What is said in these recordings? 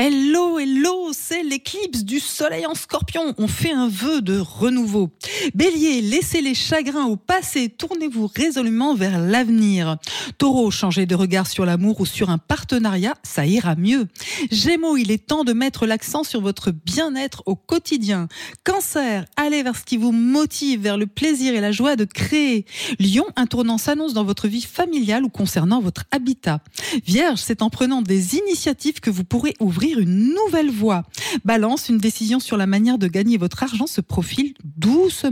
Hello, hello, c'est l'éclipse du soleil en scorpion. On fait un vœu de renouveau. Bélier, laissez les chagrins au passé, tournez-vous résolument vers l'avenir. Taureau, changez de regard sur l'amour ou sur un partenariat, ça ira mieux. Gémeaux, il est temps de mettre l'accent sur votre bien-être au quotidien. Cancer, allez vers ce qui vous motive, vers le plaisir et la joie de créer. Lion, un tournant s'annonce dans votre vie familiale ou concernant votre habitat. Vierge, c'est en prenant des initiatives que vous pourrez ouvrir une nouvelle voie. Balance, une décision sur la manière de gagner votre argent se profile doucement.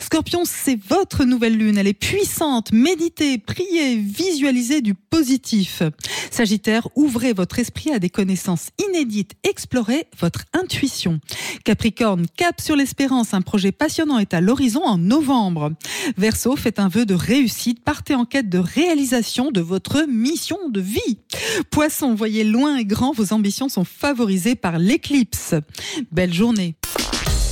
Scorpion, c'est votre nouvelle lune. Elle est puissante. Méditez, priez, visualisez du positif. Sagittaire, ouvrez votre esprit à des connaissances inédites. Explorez votre intuition. Capricorne, cap sur l'espérance. Un projet passionnant est à l'horizon en novembre. Verseau, faites un vœu de réussite. Partez en quête de réalisation de votre mission de vie. Poisson, voyez loin et grand. Vos ambitions sont favorisées par l'éclipse. Belle journée.